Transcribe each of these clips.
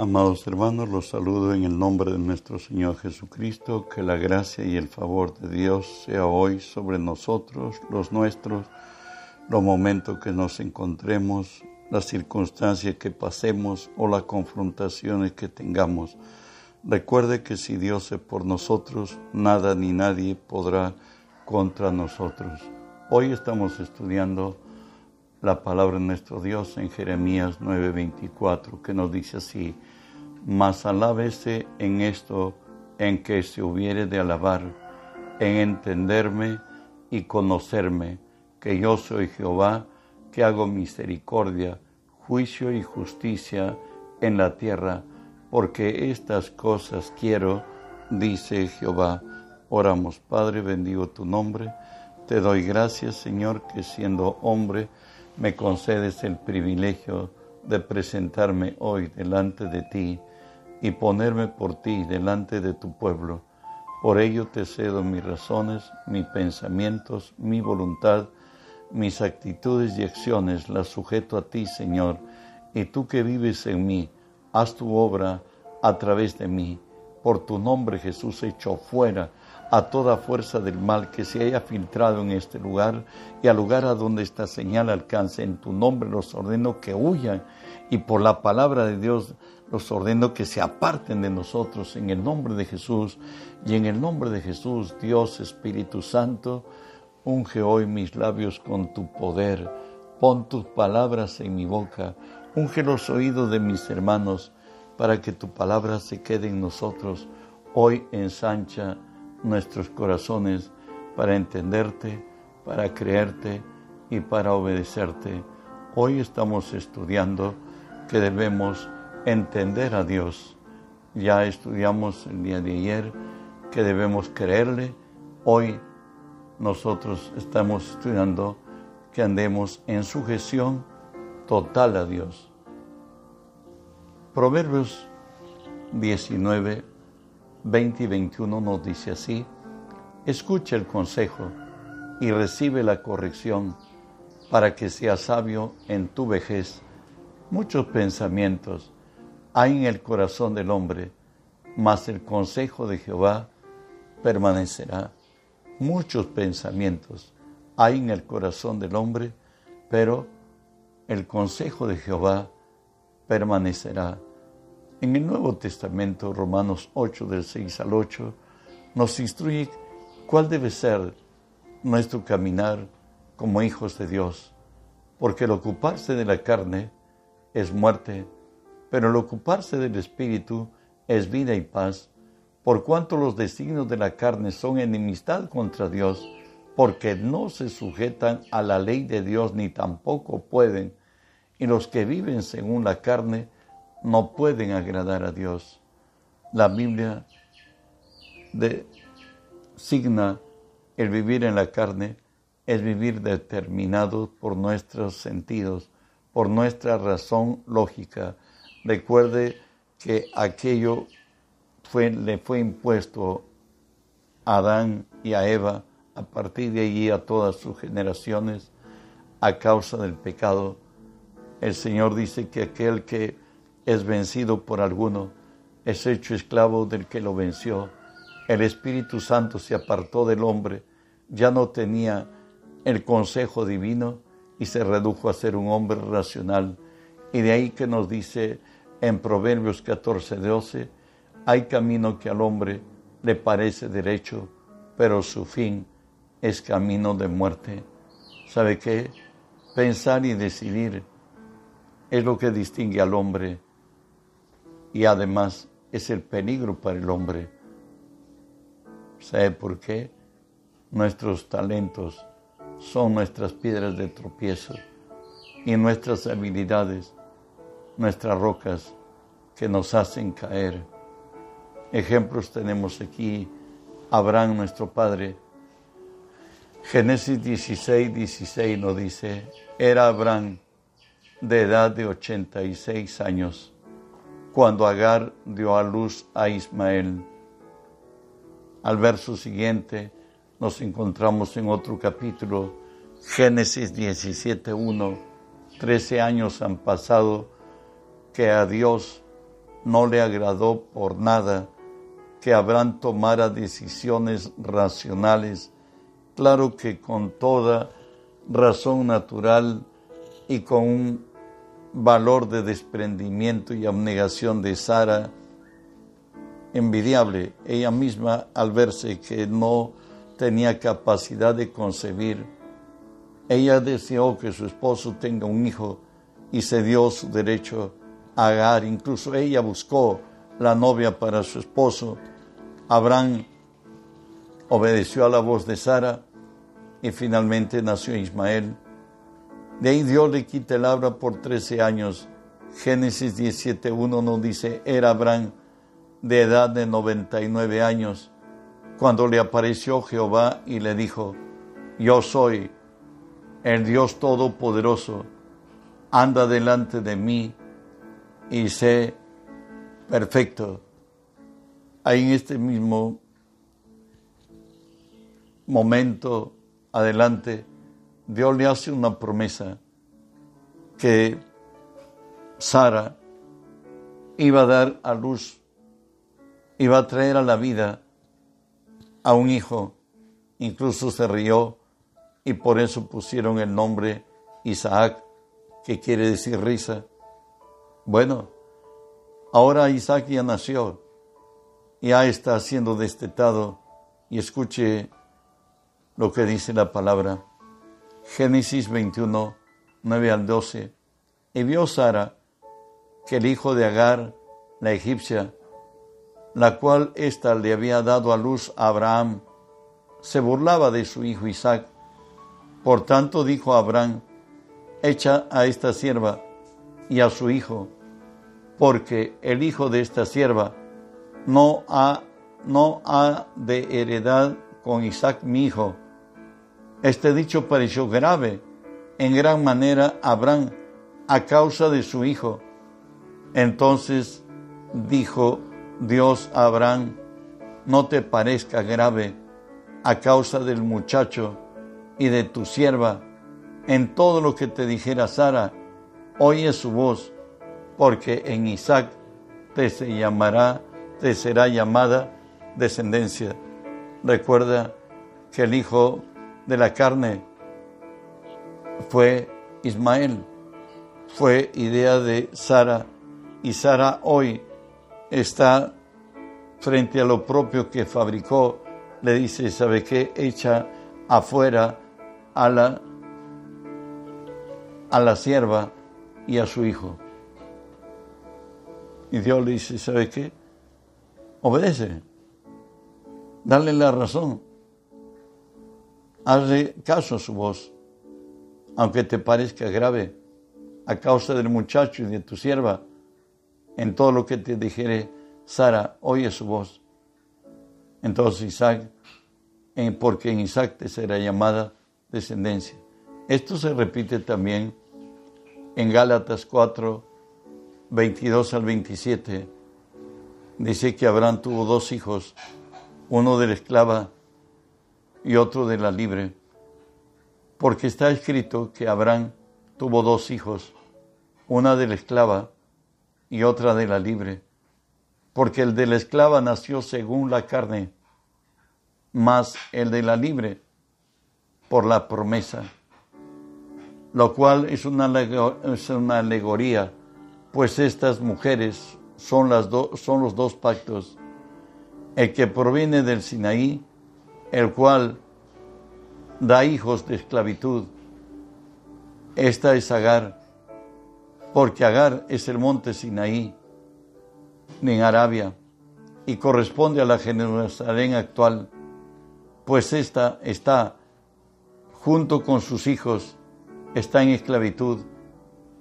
Amados hermanos, los saludo en el nombre de nuestro Señor Jesucristo, que la gracia y el favor de Dios sea hoy sobre nosotros, los nuestros, los momentos que nos encontremos, las circunstancias que pasemos o las confrontaciones que tengamos. Recuerde que si Dios es por nosotros, nada ni nadie podrá contra nosotros. Hoy estamos estudiando la palabra de nuestro Dios en Jeremías 9:24, que nos dice así, mas alábese en esto en que se hubiere de alabar, en entenderme y conocerme, que yo soy Jehová, que hago misericordia, juicio y justicia en la tierra, porque estas cosas quiero, dice Jehová. Oramos, Padre, bendigo tu nombre. Te doy gracias, Señor, que siendo hombre, me concedes el privilegio de presentarme hoy delante de ti y ponerme por ti delante de tu pueblo. Por ello te cedo mis razones, mis pensamientos, mi voluntad, mis actitudes y acciones, las sujeto a ti, Señor, y tú que vives en mí, haz tu obra a través de mí. Por tu nombre, Jesús, hecho fuera a toda fuerza del mal que se haya filtrado en este lugar y al lugar a donde esta señal alcance. En tu nombre los ordeno que huyan y por la palabra de Dios los ordeno que se aparten de nosotros en el nombre de Jesús y en el nombre de Jesús, Dios Espíritu Santo, unge hoy mis labios con tu poder, pon tus palabras en mi boca, unge los oídos de mis hermanos para que tu palabra se quede en nosotros. Hoy ensancha nuestros corazones para entenderte, para creerte y para obedecerte. Hoy estamos estudiando que debemos entender a Dios. Ya estudiamos el día de ayer que debemos creerle. Hoy nosotros estamos estudiando que andemos en sujeción total a Dios. Proverbios 19, 20 y 21 nos dice así, escucha el consejo y recibe la corrección para que seas sabio en tu vejez. Muchos pensamientos hay en el corazón del hombre, mas el consejo de Jehová permanecerá. Muchos pensamientos hay en el corazón del hombre, pero el consejo de Jehová permanecerá. En el Nuevo Testamento, Romanos 8, del 6 al 8, nos instruye cuál debe ser nuestro caminar como hijos de Dios, porque el ocuparse de la carne es muerte, pero el ocuparse del Espíritu es vida y paz, por cuanto los designios de la carne son enemistad contra Dios, porque no se sujetan a la ley de Dios ni tampoco pueden, y los que viven según la carne no pueden agradar a Dios. La Biblia designa el vivir en la carne es vivir determinado por nuestros sentidos, por nuestra razón lógica. Recuerde que aquello fue, le fue impuesto a Adán y a Eva, a partir de allí a todas sus generaciones, a causa del pecado. El Señor dice que aquel que es vencido por alguno, es hecho esclavo del que lo venció. El Espíritu Santo se apartó del hombre, ya no tenía el consejo divino y se redujo a ser un hombre racional. Y de ahí que nos dice en Proverbios 14, 12, hay camino que al hombre le parece derecho, pero su fin es camino de muerte. ¿Sabe qué? Pensar y decidir es lo que distingue al hombre y además es el peligro para el hombre. ¿Sabe por qué? Nuestros talentos son nuestras piedras de tropiezo y nuestras habilidades, nuestras rocas que nos hacen caer. Ejemplos tenemos aquí. Abraham, nuestro padre. Génesis 16, 16 nos dice, era Abraham de edad de 86 años cuando Agar dio a luz a Ismael. Al verso siguiente nos encontramos en otro capítulo, Génesis 17.1. Trece años han pasado que a Dios no le agradó por nada que Abraham tomara decisiones racionales, claro que con toda razón natural y con un valor de desprendimiento y abnegación de Sara envidiable. Ella misma, al verse que no tenía capacidad de concebir, ella deseó que su esposo tenga un hijo y se dio su derecho a Agar. Incluso ella buscó la novia para su esposo. Abraham obedeció a la voz de Sara y finalmente nació Ismael. De ahí Dios le quita el habla por 13 años. Génesis 17.1 nos dice, era Abraham de edad de 99 años cuando le apareció Jehová y le dijo, yo soy el Dios Todopoderoso, anda delante de mí y sé perfecto. Ahí en este mismo momento, adelante, Dios le hace una promesa que Sara iba a dar a luz, iba a traer a la vida a un hijo. Incluso se rió y por eso pusieron el nombre Isaac, que quiere decir risa. Bueno, ahora Isaac ya nació, ya está siendo destetado y escuche lo que dice la palabra. Génesis 21, 9 al 12. Y vio Sara que el hijo de Agar, la egipcia, la cual ésta le había dado a luz a Abraham, se burlaba de su hijo Isaac. Por tanto dijo Abraham, echa a esta sierva y a su hijo, porque el hijo de esta sierva no ha, no ha de heredad con Isaac mi hijo este dicho pareció grave en gran manera a Abraham a causa de su hijo. Entonces dijo Dios a Abraham, no te parezca grave a causa del muchacho y de tu sierva. En todo lo que te dijera Sara, oye su voz, porque en Isaac te se llamará, te será llamada descendencia. Recuerda que el hijo de la carne fue Ismael, fue idea de Sara y Sara hoy está frente a lo propio que fabricó, le dice, ¿sabe qué? Echa afuera a la, a la sierva y a su hijo. Y Dios le dice, ¿sabe qué? Obedece, dale la razón hazle caso a su voz, aunque te parezca grave, a causa del muchacho y de tu sierva, en todo lo que te dijere, Sara, oye su voz. Entonces Isaac, porque en Isaac te será llamada descendencia. Esto se repite también en Gálatas 4, 22 al 27. Dice que Abraham tuvo dos hijos, uno de la esclava y otro de la libre, porque está escrito que Abraham tuvo dos hijos, una de la esclava y otra de la libre, porque el de la esclava nació según la carne, más el de la libre por la promesa, lo cual es una, es una alegoría, pues estas mujeres son, las son los dos pactos, el que proviene del Sinaí el cual da hijos de esclavitud. Esta es Agar, porque Agar es el monte Sinaí en Arabia y corresponde a la Jerusalén actual, pues esta está junto con sus hijos, está en esclavitud,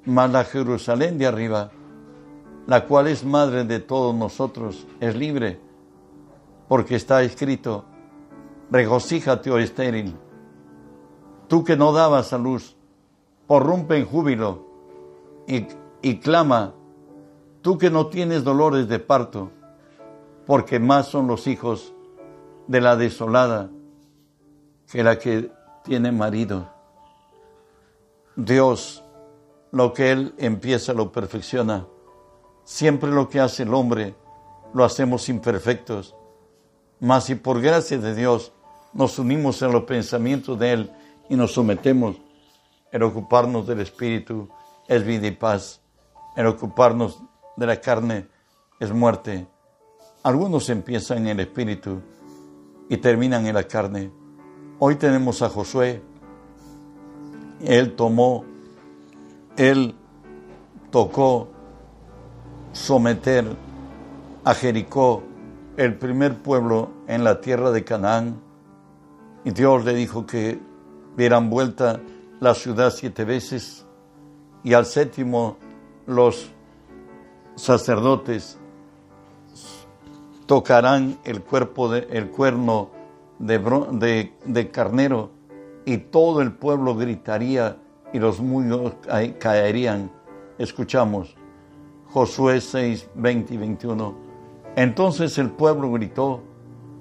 mas la Jerusalén de arriba, la cual es madre de todos nosotros, es libre, porque está escrito, regocíjate, oh estéril. Tú que no dabas a luz, porrumpe en júbilo y, y clama, tú que no tienes dolores de parto, porque más son los hijos de la desolada que la que tiene marido. Dios, lo que Él empieza lo perfecciona. Siempre lo que hace el hombre lo hacemos imperfectos. Mas si por gracia de Dios nos unimos en los pensamientos de Él y nos sometemos, en ocuparnos del Espíritu es vida y paz, en ocuparnos de la carne es muerte. Algunos empiezan en el Espíritu y terminan en la carne. Hoy tenemos a Josué. Él tomó, él tocó someter a Jericó, el primer pueblo en la tierra de Canaán. Y Dios le dijo que dieran vuelta la ciudad siete veces y al séptimo los sacerdotes tocarán el cuerpo de, el cuerno de, carnero y todo el pueblo gritaría y los muros caerían. Escuchamos Josué 6, 20 y 21. Entonces el pueblo gritó,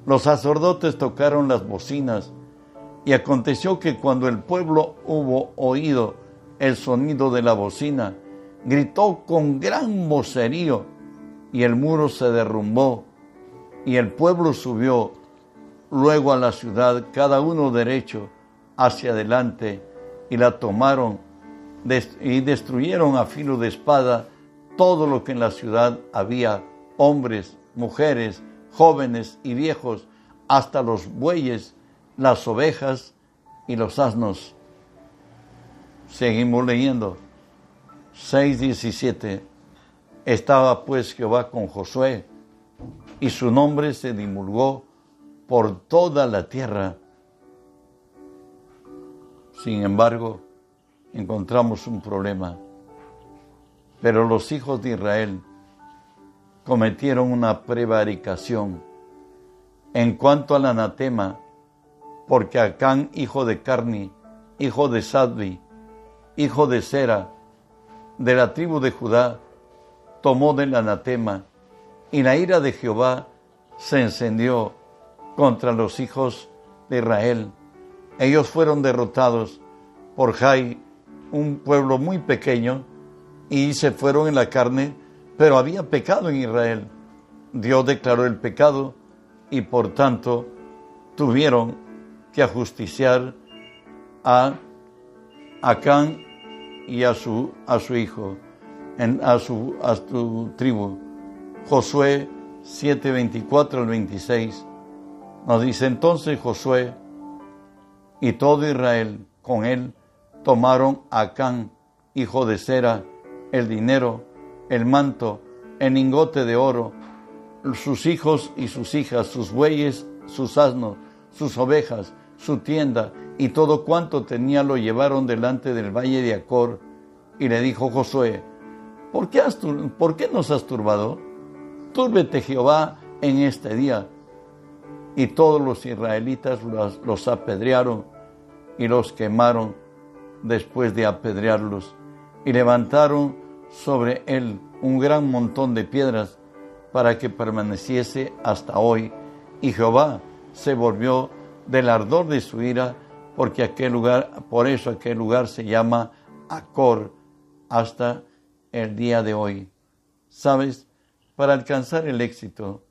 los sacerdotes tocaron las bocinas y aconteció que cuando el pueblo hubo oído el sonido de la bocina, gritó con gran vocerío y el muro se derrumbó y el pueblo subió luego a la ciudad, cada uno derecho hacia adelante, y la tomaron y destruyeron a filo de espada todo lo que en la ciudad había, hombres, mujeres, jóvenes y viejos, hasta los bueyes, las ovejas y los asnos. Seguimos leyendo. 6.17. Estaba pues Jehová con Josué y su nombre se divulgó por toda la tierra. Sin embargo, encontramos un problema. Pero los hijos de Israel cometieron una prevaricación en cuanto al anatema, porque Acán, hijo de Carni, hijo de Sadvi, hijo de Sera, de la tribu de Judá, tomó del anatema y la ira de Jehová se encendió contra los hijos de Israel. Ellos fueron derrotados por Jai, un pueblo muy pequeño, y se fueron en la carne, pero había pecado en Israel. Dios declaró el pecado y por tanto tuvieron que ajusticiar a Acán y a su, a su hijo, en, a, su, a su tribu. Josué 7, 24 al 26 nos dice entonces Josué y todo Israel con él tomaron a Acán, hijo de Sera, el dinero, el manto, el lingote de oro, sus hijos y sus hijas, sus bueyes, sus asnos, sus ovejas, su tienda y todo cuanto tenía lo llevaron delante del valle de Acor. Y le dijo Josué, ¿por qué, ¿por qué nos has turbado? Túrbete Jehová en este día. Y todos los israelitas los, apedrearon y los quemaron después de apedrearlos. Y levantaron sobre él un gran montón de piedras para que permaneciese hasta hoy. Y Jehová se volvió del ardor de su ira, porque aquel lugar, por eso aquel lugar se llama Acor hasta el día de hoy. ¿Sabes? Para alcanzar el éxito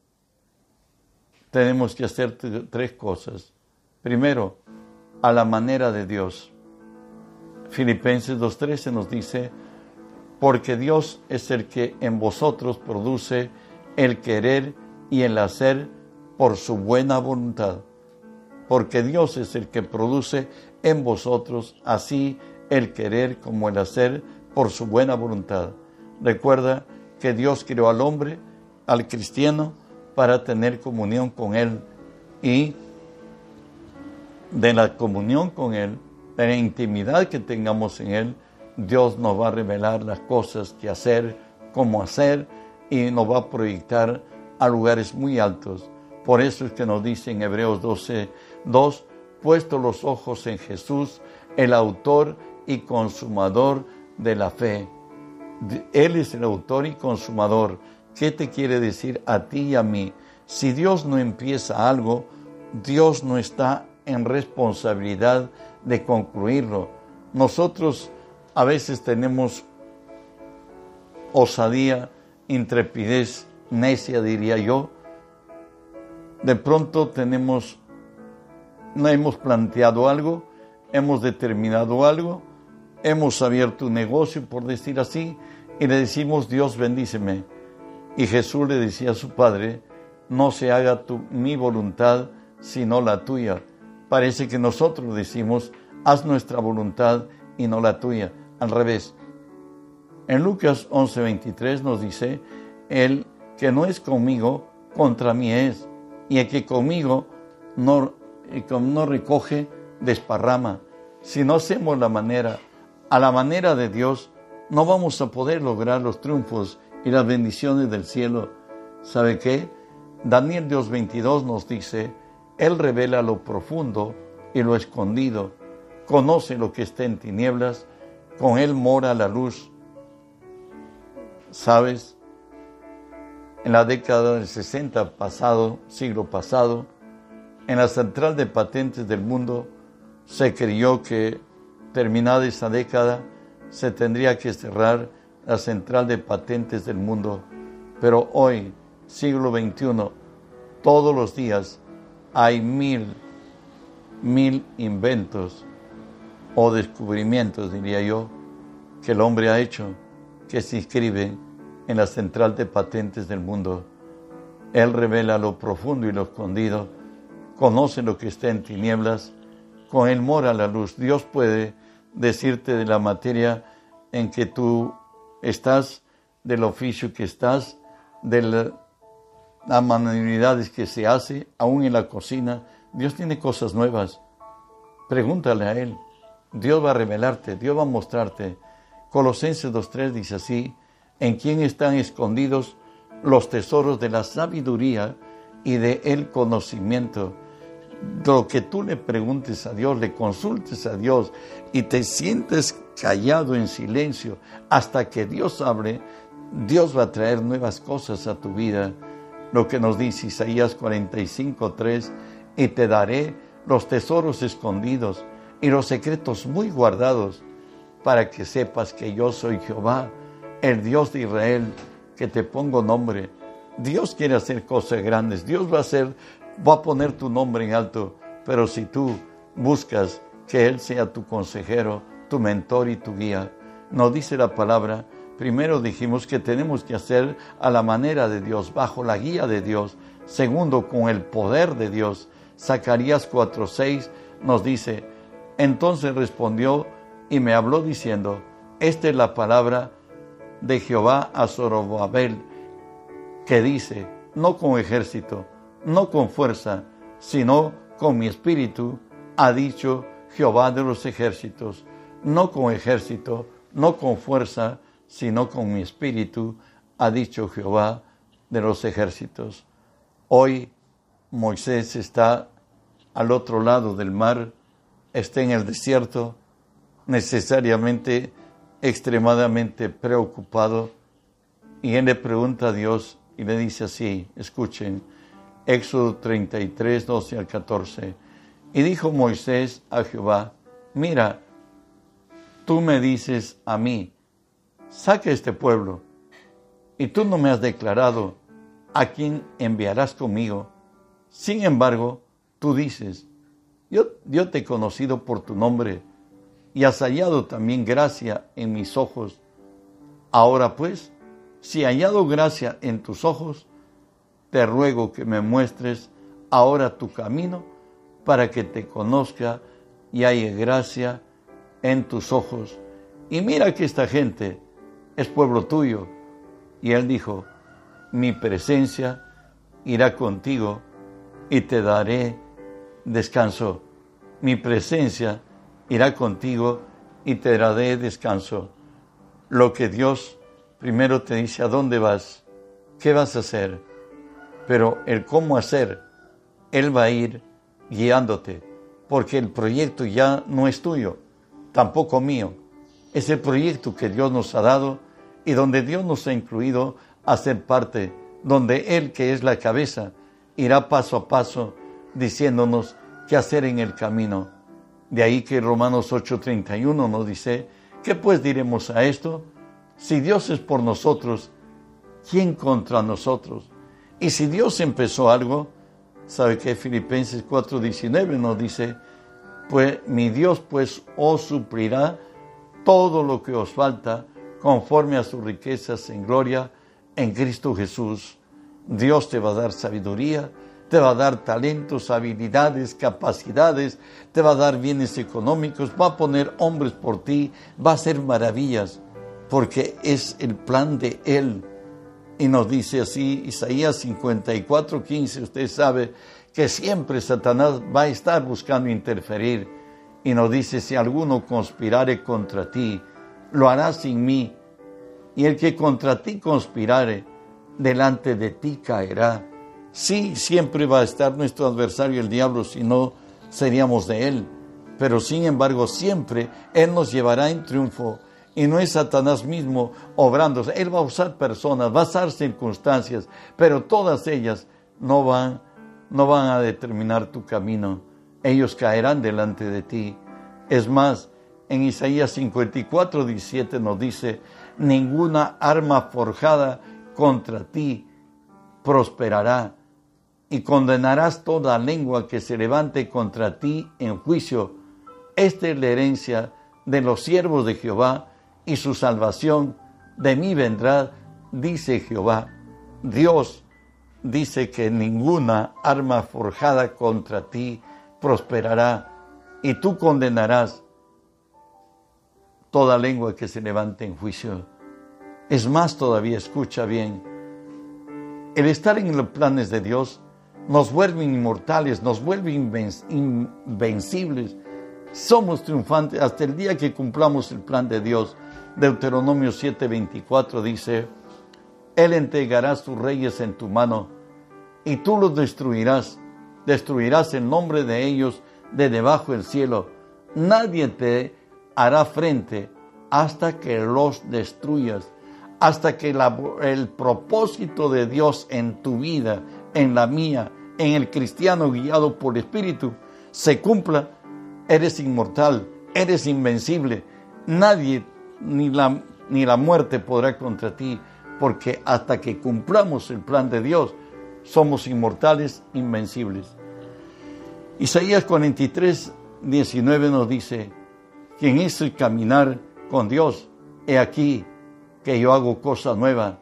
tenemos que hacer tres cosas. Primero, a la manera de Dios. Filipenses 2.13 nos dice, porque Dios es el que en vosotros produce el querer y el hacer por su buena voluntad. Porque Dios es el que produce en vosotros así el querer como el hacer por su buena voluntad. Recuerda que Dios creó al hombre, al cristiano, para tener comunión con Él y de la comunión con Él, de la intimidad que tengamos en Él, Dios nos va a revelar las cosas que hacer, cómo hacer y nos va a proyectar a lugares muy altos. Por eso es que nos dice en Hebreos 12, 2, puesto los ojos en Jesús, el autor y consumador de la fe. Él es el autor y consumador. ¿Qué te quiere decir a ti y a mí? Si Dios no empieza algo, Dios no está en responsabilidad de concluirlo. Nosotros a veces tenemos osadía intrepidez necia, diría yo. De pronto tenemos, no hemos planteado algo, hemos determinado algo, hemos abierto un negocio, por decir así, y le decimos, Dios bendíceme. Y Jesús le decía a su Padre, no se haga tu, mi voluntad, sino la tuya. Parece que nosotros decimos, haz nuestra voluntad y no la tuya. Al revés. En Lucas 11:23 nos dice, el que no es conmigo, contra mí es. Y el que conmigo no, no recoge, desparrama. Si no hacemos la manera, a la manera de Dios, no vamos a poder lograr los triunfos y las bendiciones del cielo. ¿Sabe qué? Daniel 2.22 nos dice, Él revela lo profundo y lo escondido, conoce lo que está en tinieblas, con Él mora la luz. ¿Sabes? En la década del 60 pasado, siglo pasado, en la central de patentes del mundo se creyó que terminada esa década se tendría que cerrar la central de patentes del mundo. Pero hoy, siglo XXI, todos los días hay mil, mil inventos o descubrimientos, diría yo, que el hombre ha hecho, que se inscriben en la central de patentes del mundo. Él revela lo profundo y lo escondido, conoce lo que está en tinieblas, con él mora la luz. Dios puede decirte de la materia en que tú estás, del oficio que estás, de las manualidades que se hace, aún en la cocina. Dios tiene cosas nuevas. Pregúntale a Él. Dios va a revelarte, Dios va a mostrarte. Colosenses 2.3 dice así, en quien están escondidos los tesoros de la sabiduría y de el conocimiento. Lo que tú le preguntes a Dios, le consultes a Dios y te sientes callado en silencio hasta que Dios hable, Dios va a traer nuevas cosas a tu vida. Lo que nos dice Isaías 45.3, y te daré los tesoros escondidos y los secretos muy guardados, para que sepas que yo soy Jehová, el Dios de Israel, que te pongo nombre. Dios quiere hacer cosas grandes, Dios va a hacer, va a poner tu nombre en alto, pero si tú buscas que Él sea tu consejero, tu mentor y tu guía, nos dice la palabra, primero dijimos que tenemos que hacer a la manera de Dios, bajo la guía de Dios, segundo, con el poder de Dios. Zacarías 4:6 nos dice, entonces respondió y me habló diciendo, esta es la palabra de Jehová a Zorobabel, que dice, no con ejército, no con fuerza, sino con mi espíritu, ha dicho Jehová de los ejércitos, no con ejército, no con fuerza, sino con mi espíritu, ha dicho Jehová de los ejércitos. Hoy Moisés está al otro lado del mar, está en el desierto, necesariamente extremadamente preocupado, y él le pregunta a Dios y le dice así, escuchen, Éxodo 33, 12 al 14, y dijo Moisés a Jehová, mira, tú me dices a mí, saque este pueblo, y tú no me has declarado a quién enviarás conmigo. Sin embargo, tú dices, yo, te he conocido por tu nombre y has hallado también gracia en mis ojos. Ahora pues, si he hallado gracia en tus ojos, te ruego que me muestres ahora tu camino para que te conozca y haya gracia en tus ojos. Y mira que esta gente es pueblo tuyo. Y él dijo, mi presencia irá contigo y te daré descanso. Mi presencia irá contigo y te daré descanso. Lo que Dios primero te dice a dónde vas, qué vas a hacer, pero el cómo hacer, Él va a ir guiándote, porque el proyecto ya no es tuyo, tampoco mío. Es el proyecto que Dios nos ha dado y donde Dios nos ha incluido a ser parte, donde Él, que es la cabeza, irá paso a paso diciéndonos qué hacer en el camino. De ahí que Romanos 8:31 nos dice, ¿qué pues diremos a esto? Si Dios es por nosotros, ¿quién contra nosotros? Y si Dios empezó algo, ¿sabe que Filipenses 4:19 nos dice, pues mi Dios pues os suplirá todo lo que os falta conforme a sus riquezas en gloria en Cristo Jesús. Dios te va a dar sabiduría, te va a dar talentos, habilidades, capacidades, te va a dar bienes económicos, va a poner hombres por ti, va a hacer maravillas, porque es el plan de Él. Y nos dice así Isaías 54, 15, usted sabe que siempre Satanás va a estar buscando interferir. Y nos dice, si alguno conspirare contra ti, lo hará sin mí. Y el que contra ti conspirare, delante de ti caerá. Sí, siempre va a estar nuestro adversario el diablo, si no seríamos de él. Pero sin embargo, siempre Él nos llevará en triunfo. Y no es Satanás mismo obrando. Él va a usar personas, va a usar circunstancias, pero todas ellas no van, no van a determinar tu camino. Ellos caerán delante de ti. Es más, en Isaías 54, 17 nos dice, ninguna arma forjada contra ti prosperará y condenarás toda lengua que se levante contra ti en juicio. Esta es la herencia de los siervos de Jehová y su salvación de mí vendrá, dice Jehová. Dios dice que ninguna arma forjada contra ti prosperará y tú condenarás toda lengua que se levante en juicio. Es más todavía, escucha bien, el estar en los planes de Dios nos vuelve inmortales, nos vuelve invencibles. Somos triunfantes hasta el día que cumplamos el plan de Dios. Deuteronomio 7:24 dice, Él entregará sus reyes en tu mano y tú los destruirás. Destruirás el nombre de ellos de debajo del cielo. Nadie te hará frente hasta que los destruyas, hasta que el propósito de Dios en tu vida, en la mía, en el cristiano guiado por el Espíritu, se cumpla, eres inmortal, eres invencible. Nadie, ni la, ni la muerte podrá contra ti, porque hasta que cumplamos el plan de Dios, somos inmortales, invencibles. Isaías 43, 19 nos dice, quien es el caminar con Dios, he aquí que yo hago cosa nueva,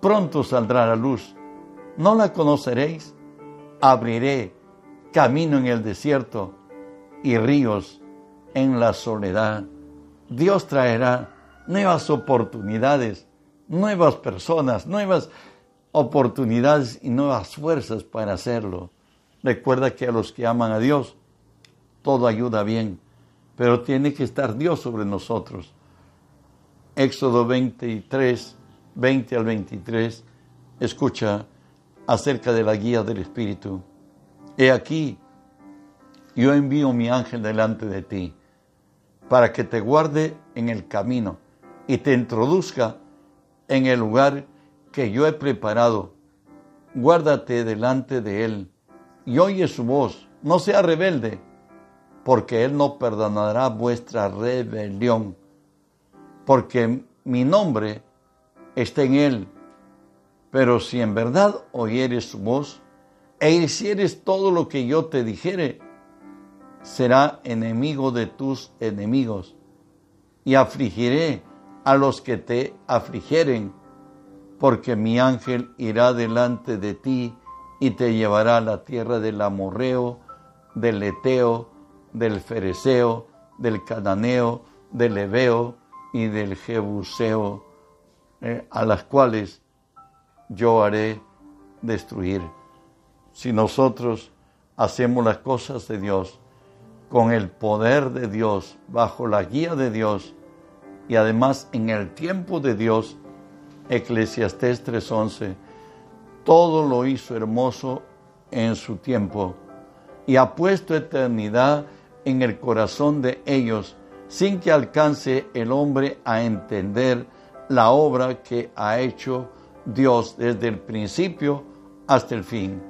pronto saldrá la luz. ¿No la conoceréis? Abriré camino en el desierto y ríos en la soledad. Dios traerá nuevas oportunidades, nuevas personas, nuevas oportunidades y nuevas fuerzas para hacerlo. Recuerda que a los que aman a Dios, todo ayuda bien, pero tiene que estar Dios sobre nosotros. Éxodo 23, 20 al 23, escucha acerca de la guía del Espíritu. He aquí, yo envío mi ángel delante de ti, para que te guarde en el camino y te introduzca en el lugar que yo he preparado. Guárdate delante de él y oye su voz, no sea rebelde, porque él no perdonará vuestra rebelión, porque mi nombre está en él. Pero si en verdad oyeres su voz e hicieres todo lo que yo te dijere, será enemigo de tus enemigos y afligiré a los que te afligieren, porque mi ángel irá delante de ti y te llevará a la tierra del amorreo, del eteo, del fereceo, del cananeo, del ebeo y del jebuseo, eh, a las cuales yo haré destruir. Si nosotros hacemos las cosas de Dios con el poder de Dios, bajo la guía de Dios y además en el tiempo de Dios, Eclesiastés 3:11, todo lo hizo hermoso en su tiempo y ha puesto eternidad en el corazón de ellos sin que alcance el hombre a entender la obra que ha hecho Dios desde el principio hasta el fin.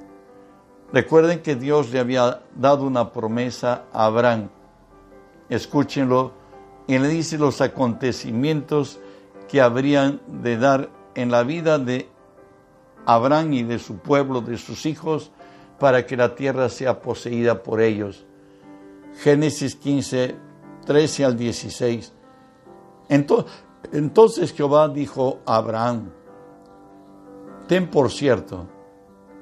Recuerden que Dios le había dado una promesa a Abraham. Escúchenlo y le dice los acontecimientos que habrían de dar en la vida de Abraham y de su pueblo, de sus hijos, para que la tierra sea poseída por ellos. Génesis 15, 13 al 16. Entonces Jehová dijo a Abraham, ten por cierto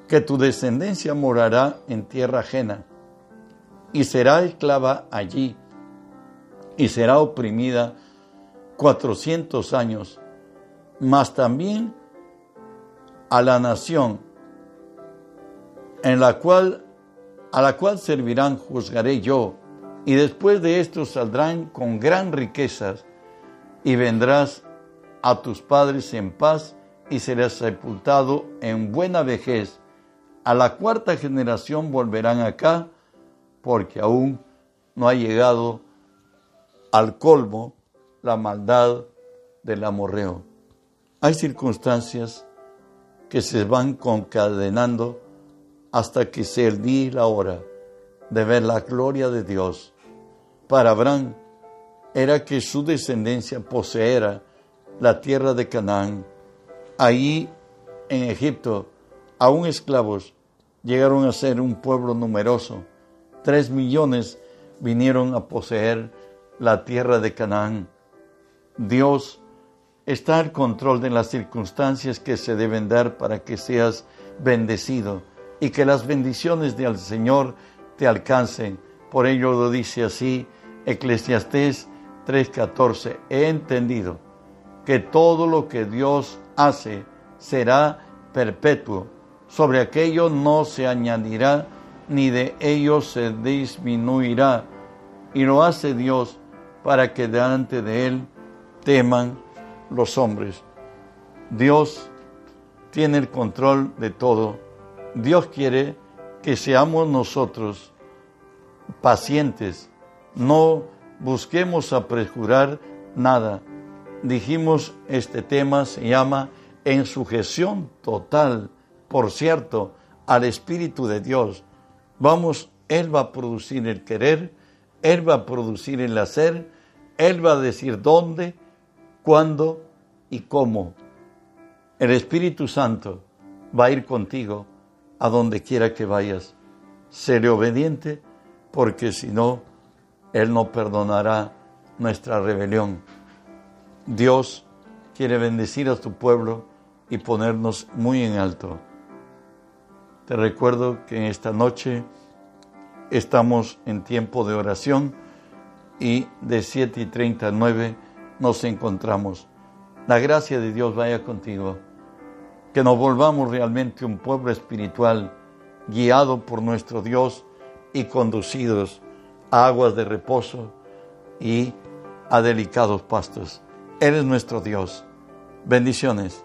que tu descendencia morará en tierra ajena y será esclava allí y será oprimida cuatrocientos años, mas también a la nación en la cual a la cual servirán juzgaré yo, y después de esto saldrán con gran riquezas, y vendrás a tus padres en paz, y serás sepultado en buena vejez. A la cuarta generación volverán acá, porque aún no ha llegado al colmo la maldad del amorreo. Hay circunstancias que se van concadenando hasta que sea el día y la hora de ver la gloria de Dios. Para Abraham era que su descendencia poseera la tierra de Canaán. Ahí en Egipto, aún esclavos, llegaron a ser un pueblo numeroso. Tres millones vinieron a poseer la tierra de Canaán. Dios está al control de las circunstancias que se deben dar para que seas bendecido y que las bendiciones del Señor te alcancen. Por ello lo dice así Eclesiastés 3:14. He entendido que todo lo que Dios hace será perpetuo. Sobre aquello no se añadirá ni de ello se disminuirá. Y lo hace Dios para que delante de Él teman los hombres. Dios tiene el control de todo Dios quiere que seamos nosotros pacientes, no busquemos apresurar nada. Dijimos, este tema se llama en sujeción total, por cierto, al Espíritu de Dios. Vamos, Él va a producir el querer, Él va a producir el hacer, Él va a decir dónde, cuándo y cómo. El Espíritu Santo va a ir contigo a donde quiera que vayas. Seré obediente, porque si no, Él no perdonará nuestra rebelión. Dios quiere bendecir a tu pueblo y ponernos muy en alto. Te recuerdo que en esta noche estamos en tiempo de oración y de 7 y 39 nos encontramos. La gracia de Dios vaya contigo que nos volvamos realmente un pueblo espiritual guiado por nuestro Dios y conducidos a aguas de reposo y a delicados pastos. Él es nuestro Dios. Bendiciones.